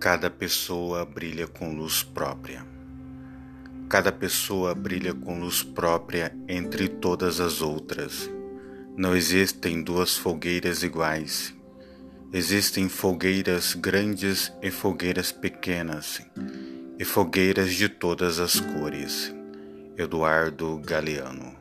Cada pessoa brilha com luz própria. Cada pessoa brilha com luz própria entre todas as outras. Não existem duas fogueiras iguais. Existem fogueiras grandes e fogueiras pequenas, e fogueiras de todas as cores. Eduardo Galeano